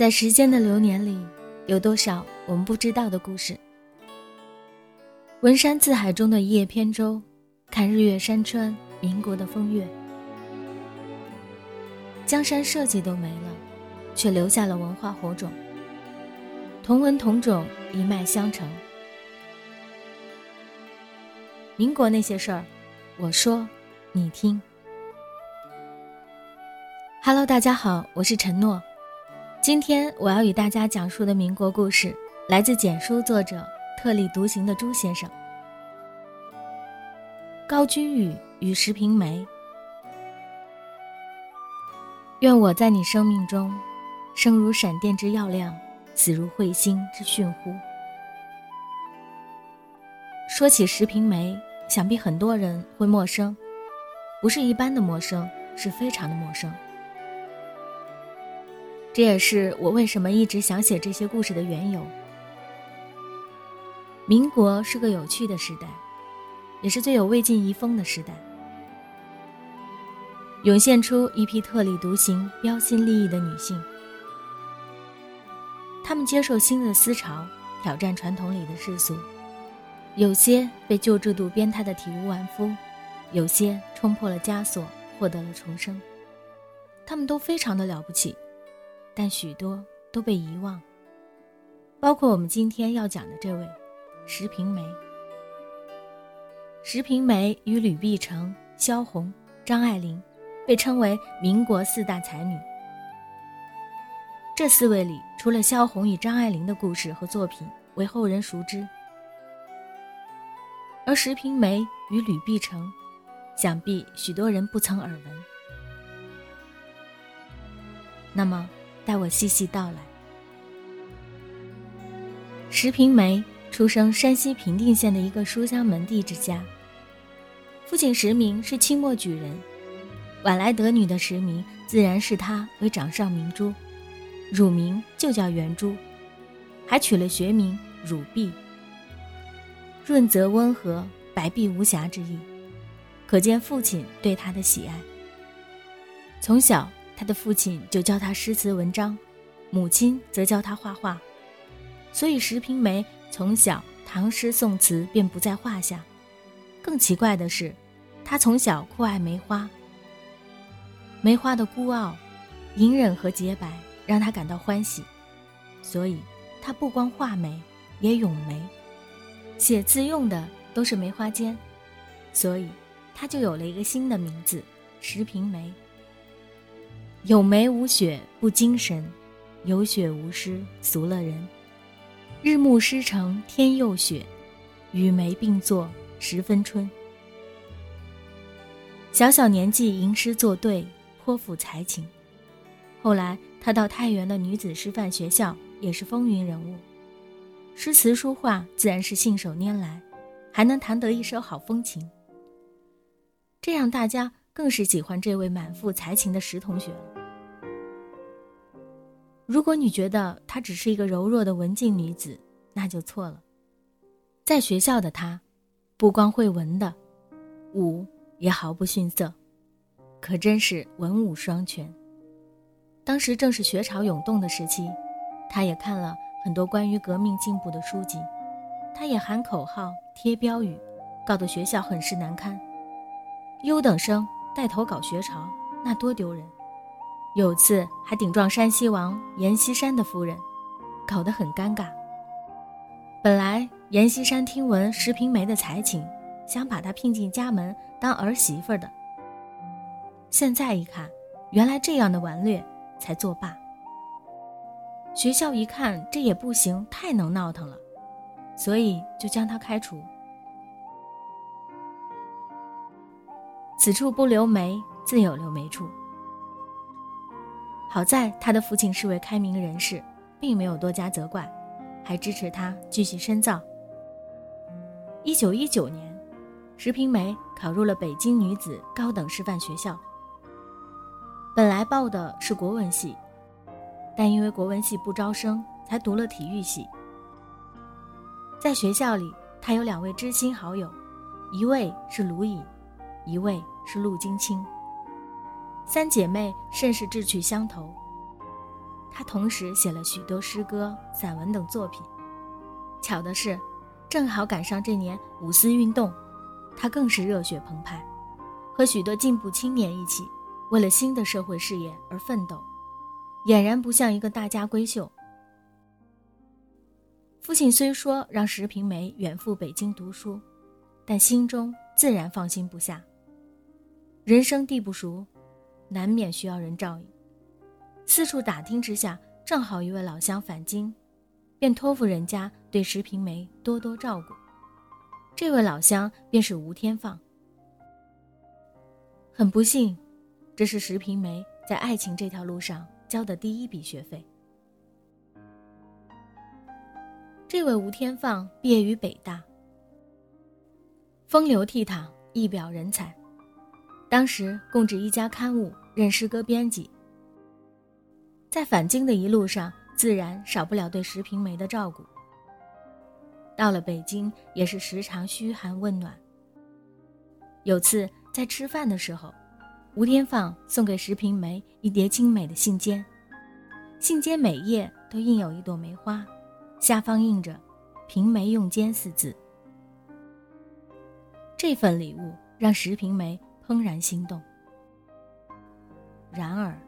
在时间的流年里，有多少我们不知道的故事？文山字海中的一叶扁舟，看日月山川，民国的风月。江山社稷都没了，却留下了文化火种。同文同种，一脉相承。民国那些事儿，我说，你听。Hello，大家好，我是陈诺。今天我要与大家讲述的民国故事，来自简书作者特立独行的朱先生。高君宇与石平梅。愿我在你生命中，生如闪电之耀亮，死如彗星之迅乎。说起石平梅。想必很多人会陌生，不是一般的陌生，是非常的陌生。这也是我为什么一直想写这些故事的缘由。民国是个有趣的时代，也是最有魏晋遗风的时代，涌现出一批特立独行、标新立异的女性。她们接受新的思潮，挑战传统里的世俗。有些被旧制度鞭挞的体无完肤，有些冲破了枷锁，获得了重生。他们都非常的了不起，但许多都被遗忘，包括我们今天要讲的这位石平梅。石平梅与吕碧城、萧红、张爱玲，被称为民国四大才女。这四位里，除了萧红与张爱玲的故事和作品为后人熟知。而石平梅与吕碧城，想必许多人不曾耳闻。那么，待我细细道来。石平梅出生山西平定县的一个书香门第之家，父亲石明是清末举人，晚来得女的石明自然视他为掌上明珠，乳名就叫圆珠，还取了学名乳碧。润泽温和，白璧无瑕之意，可见父亲对她的喜爱。从小，他的父亲就教他诗词文章，母亲则教他画画，所以石平梅从小唐诗宋词便不在话下。更奇怪的是，他从小酷爱梅花。梅花的孤傲、隐忍和洁白让他感到欢喜，所以他不光画梅，也咏梅。写字用的都是梅花笺，所以他就有了一个新的名字——石平梅。有梅无雪不精神，有雪无诗俗了人。日暮诗成天又雪，与梅并作十分春。小小年纪吟诗作对，颇富才情。后来他到太原的女子师范学校，也是风云人物。诗词书画自然是信手拈来，还能弹得一手好风琴。这样大家更是喜欢这位满腹才情的石同学了。如果你觉得她只是一个柔弱的文静女子，那就错了。在学校的她，不光会文的，武也毫不逊色，可真是文武双全。当时正是学潮涌动的时期，她也看了。很多关于革命进步的书籍，他也喊口号、贴标语，搞得学校很是难堪。优等生带头搞学潮，那多丢人！有次还顶撞山西王阎锡山的夫人，搞得很尴尬。本来阎锡山听闻石平梅的才情，想把她聘进家门当儿媳妇的。现在一看，原来这样的顽劣才作罢。学校一看这也不行，太能闹腾了，所以就将他开除。此处不留梅，自有留梅处。好在他的父亲是位开明人士，并没有多加责怪，还支持他继续深造。一九一九年，石平梅考入了北京女子高等师范学校，本来报的是国文系。但因为国文系不招生，才读了体育系。在学校里，他有两位知心好友，一位是卢乙，一位是陆金青。三姐妹甚是志趣相投。他同时写了许多诗歌、散文等作品。巧的是，正好赶上这年五四运动，他更是热血澎湃，和许多进步青年一起，为了新的社会事业而奋斗，俨然不像一个大家闺秀。父亲虽说让石平梅远赴北京读书，但心中自然放心不下。人生地不熟，难免需要人照应。四处打听之下，正好一位老乡返京，便托付人家对石平梅多多照顾。这位老乡便是吴天放。很不幸，这是石平梅在爱情这条路上交的第一笔学费。这位吴天放毕业于北大，风流倜傥，一表人才。当时供职一家刊物，任诗歌编辑。在返京的一路上，自然少不了对石平梅的照顾。到了北京，也是时常嘘寒问暖。有次在吃饭的时候，吴天放送给石平梅一叠精美的信笺，信笺每页都印有一朵梅花。下方印着“平梅用笺”四字。这份礼物让石平梅怦然心动。然而，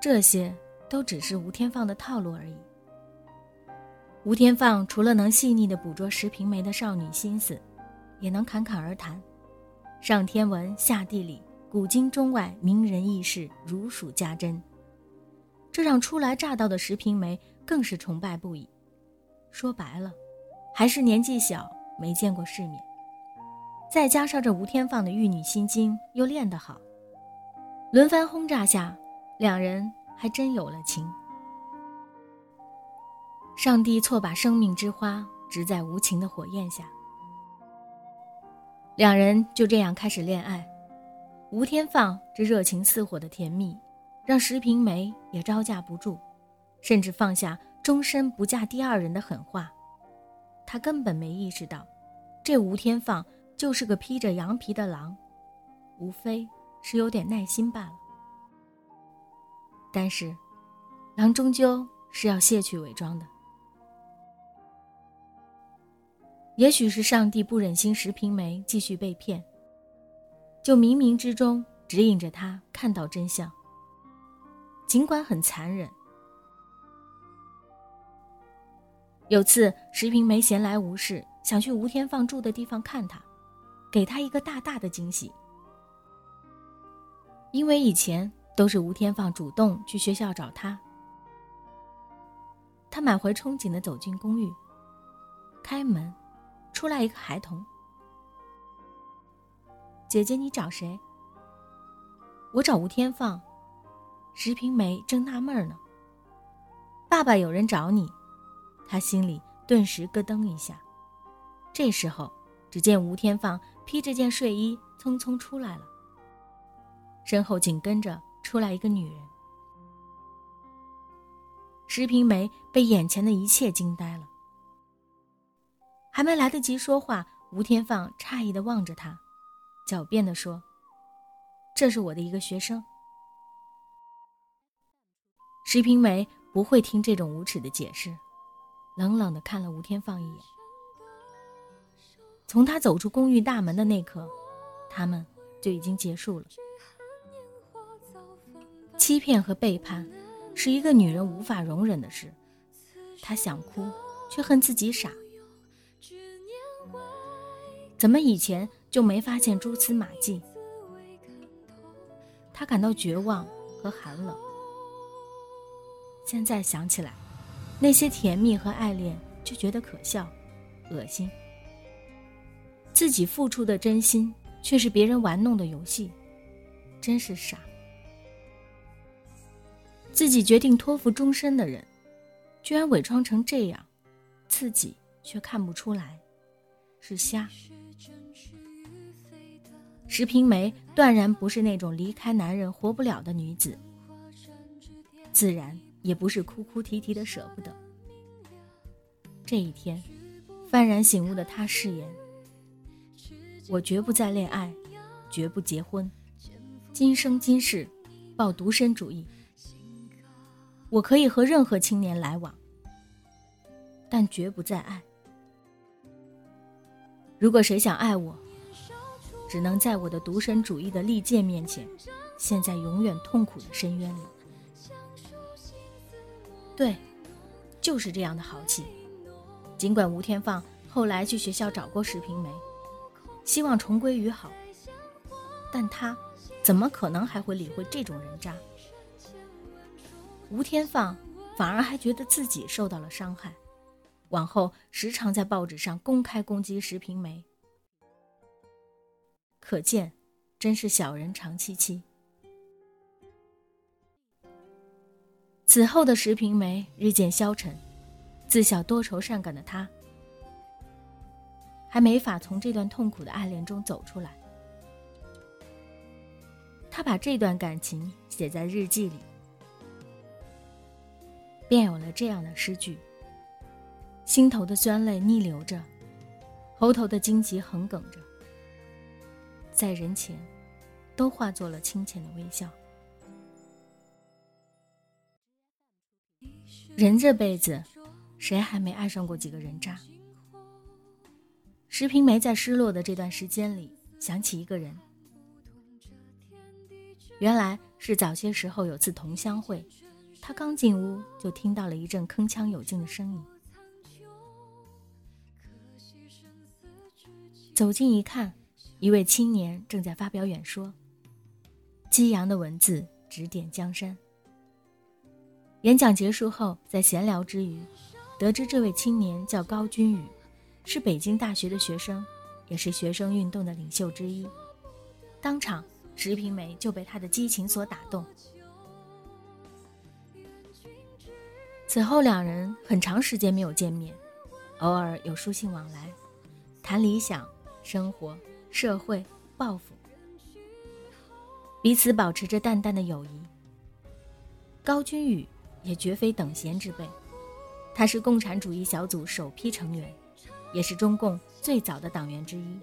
这些都只是吴天放的套路而已。吴天放除了能细腻地捕捉石平梅的少女心思，也能侃侃而谈，上天文下地理，古今中外名人轶事如数家珍。这让初来乍到的石平梅。更是崇拜不已。说白了，还是年纪小，没见过世面。再加上这吴天放的玉女心经又练得好，轮番轰炸下，两人还真有了情。上帝错把生命之花植在无情的火焰下，两人就这样开始恋爱。吴天放这热情似火的甜蜜，让石平梅也招架不住。甚至放下终身不嫁第二人的狠话，他根本没意识到，这吴天放就是个披着羊皮的狼，无非是有点耐心罢了。但是，狼终究是要卸去伪装的。也许是上帝不忍心石平梅继续被骗，就冥冥之中指引着他看到真相，尽管很残忍。有次，石平梅闲来无事，想去吴天放住的地方看他，给他一个大大的惊喜。因为以前都是吴天放主动去学校找他，他满怀憧憬的走进公寓，开门，出来一个孩童。姐姐，你找谁？我找吴天放。石平梅正纳闷呢。爸爸有人找你。他心里顿时咯噔一下，这时候，只见吴天放披着件睡衣匆匆出来了，身后紧跟着出来一个女人。石平梅被眼前的一切惊呆了，还没来得及说话，吴天放诧异的望着他，狡辩的说：“这是我的一个学生。”石平梅不会听这种无耻的解释。冷冷地看了吴天放一眼。从他走出公寓大门的那刻，他们就已经结束了。欺骗和背叛，是一个女人无法容忍的事。她想哭，却恨自己傻。怎么以前就没发现蛛丝马迹？她感到绝望和寒冷。现在想起来。那些甜蜜和爱恋就觉得可笑、恶心，自己付出的真心却是别人玩弄的游戏，真是傻。自己决定托付终身的人，居然伪装成这样，自己却看不出来，是瞎。石平梅断然不是那种离开男人活不了的女子，自然。也不是哭哭啼啼的舍不得。这一天，幡然醒悟的他誓言：“我绝不再恋爱，绝不结婚，今生今世，抱独身主义。”我可以和任何青年来往，但绝不再爱。如果谁想爱我，只能在我的独身主义的利剑面前，陷在永远痛苦的深渊里。对，就是这样的豪气。尽管吴天放后来去学校找过石平梅，希望重归于好，但他怎么可能还会理会这种人渣？吴天放反而还觉得自己受到了伤害，往后时常在报纸上公开攻击石平梅。可见，真是小人长戚戚。此后的石平梅日渐消沉，自小多愁善感的她，还没法从这段痛苦的爱恋中走出来。她把这段感情写在日记里。便有了这样的诗句：心头的酸泪逆流着，喉头的荆棘横梗着，在人前，都化作了清浅的微笑。人这辈子，谁还没爱上过几个人渣？石平梅在失落的这段时间里，想起一个人，原来是早些时候有次同乡会。他刚进屋，就听到了一阵铿锵有劲的声音。走近一看，一位青年正在发表演说，激扬的文字指点江山。演讲结束后，在闲聊之余，得知这位青年叫高君宇，是北京大学的学生，也是学生运动的领袖之一。当场，石平梅就被他的激情所打动。此后，两人很长时间没有见面，偶尔有书信往来，谈理想、生活、社会、抱负，彼此保持着淡淡的友谊。高君宇也绝非等闲之辈，他是共产主义小组首批成员，也是中共最早的党员之一，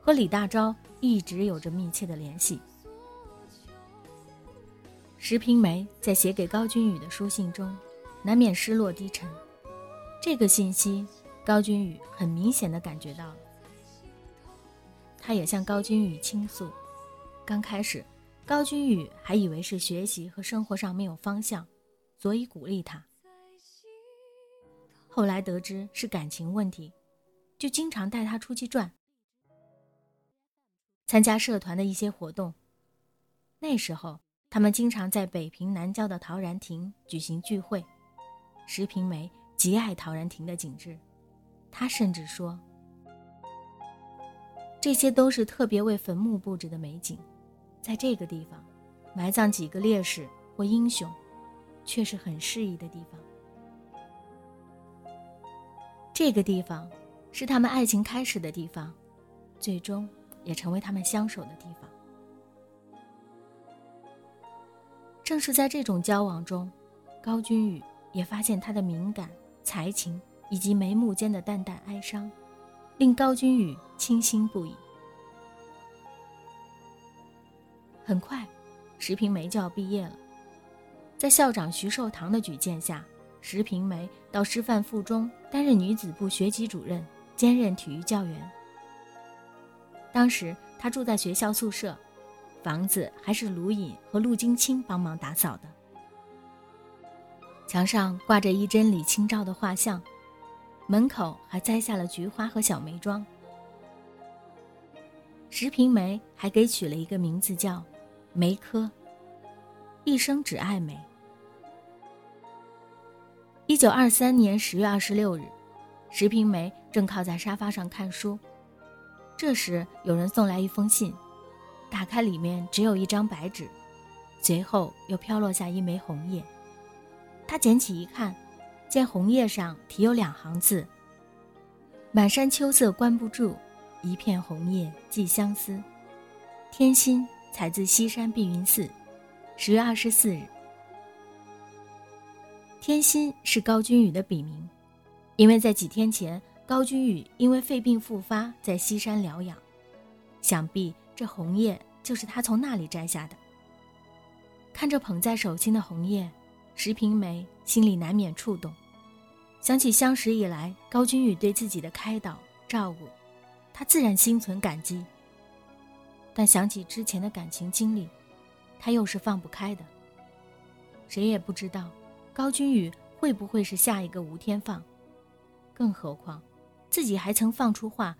和李大钊一直有着密切的联系。石平梅在写给高君宇的书信中。难免失落低沉，这个信息高君宇很明显的感觉到了。他也向高君宇倾诉，刚开始，高君宇还以为是学习和生活上没有方向，所以鼓励他。后来得知是感情问题，就经常带他出去转，参加社团的一些活动。那时候，他们经常在北平南郊的陶然亭举行聚会。石平梅极爱陶然亭的景致，她甚至说：“这些都是特别为坟墓布置的美景，在这个地方埋葬几个烈士或英雄，却是很适宜的地方。这个地方是他们爱情开始的地方，最终也成为他们相守的地方。正是在这种交往中，高君宇。”也发现他的敏感、才情以及眉目间的淡淡哀伤，令高君宇倾心不已。很快，石平梅就要毕业了，在校长徐寿堂的举荐下，石平梅到师范附中担任女子部学籍主任，兼任体育教员。当时她住在学校宿舍，房子还是卢隐和陆金清帮忙打扫的。墙上挂着一帧李清照的画像，门口还栽下了菊花和小梅桩。石平梅还给取了一个名字叫“梅柯”，一生只爱梅。一九二三年十月二十六日，石平梅正靠在沙发上看书，这时有人送来一封信，打开里面只有一张白纸，随后又飘落下一枚红叶。他捡起一看，见红叶上题有两行字：“满山秋色关不住，一片红叶寄相思。”天心采自西山碧云寺，十月二十四日。天心是高君宇的笔名，因为在几天前，高君宇因为肺病复发，在西山疗养，想必这红叶就是他从那里摘下的。看着捧在手心的红叶。石平梅心里难免触动，想起相识以来高君宇对自己的开导照顾，她自然心存感激。但想起之前的感情经历，她又是放不开的。谁也不知道高君宇会不会是下一个吴天放，更何况自己还曾放出话，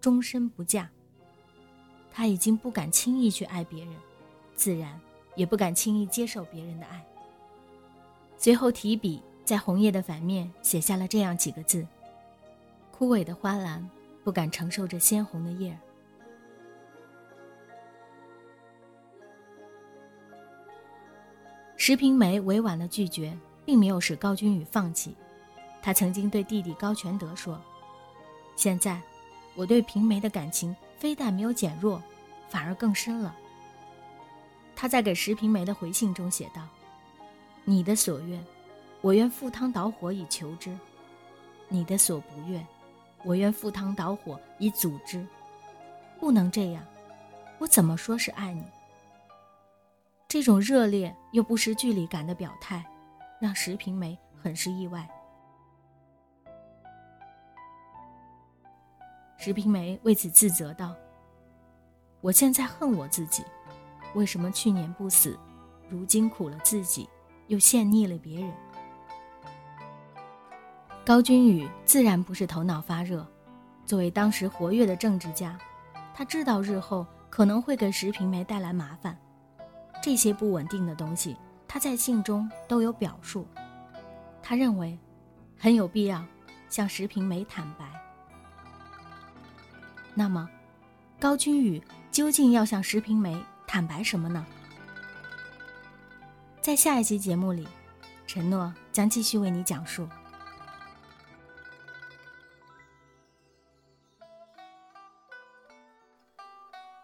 终身不嫁。他已经不敢轻易去爱别人，自然也不敢轻易接受别人的爱。随后提笔在红叶的反面写下了这样几个字：“枯萎的花篮不敢承受着鲜红的叶儿。”石平梅委婉的拒绝，并没有使高君宇放弃。他曾经对弟弟高全德说：“现在，我对平梅的感情非但没有减弱，反而更深了。”他在给石平梅的回信中写道。你的所愿，我愿赴汤蹈火以求之；你的所不愿，我愿赴汤蹈火以阻之。不能这样，我怎么说是爱你？这种热烈又不失距离感的表态，让石平梅很是意外。石平梅为此自责道：“我现在恨我自己，为什么去年不死，如今苦了自己？”又陷溺了别人。高君宇自然不是头脑发热，作为当时活跃的政治家，他知道日后可能会给石平梅带来麻烦，这些不稳定的东西，他在信中都有表述。他认为，很有必要向石平梅坦白。那么，高君宇究竟要向石平梅坦白什么呢？在下一期节目里，承诺将继续为你讲述。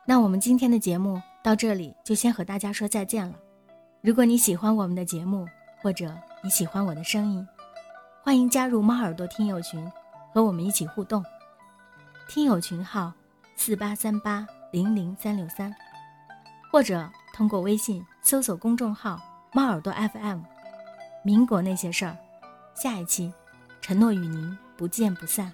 那我们今天的节目到这里就先和大家说再见了。如果你喜欢我们的节目，或者你喜欢我的声音，欢迎加入猫耳朵听友群，和我们一起互动。听友群号：四八三八零零三六三，或者通过微信搜索公众号。猫耳朵 FM，民国那些事儿，下一期，承诺与您不见不散。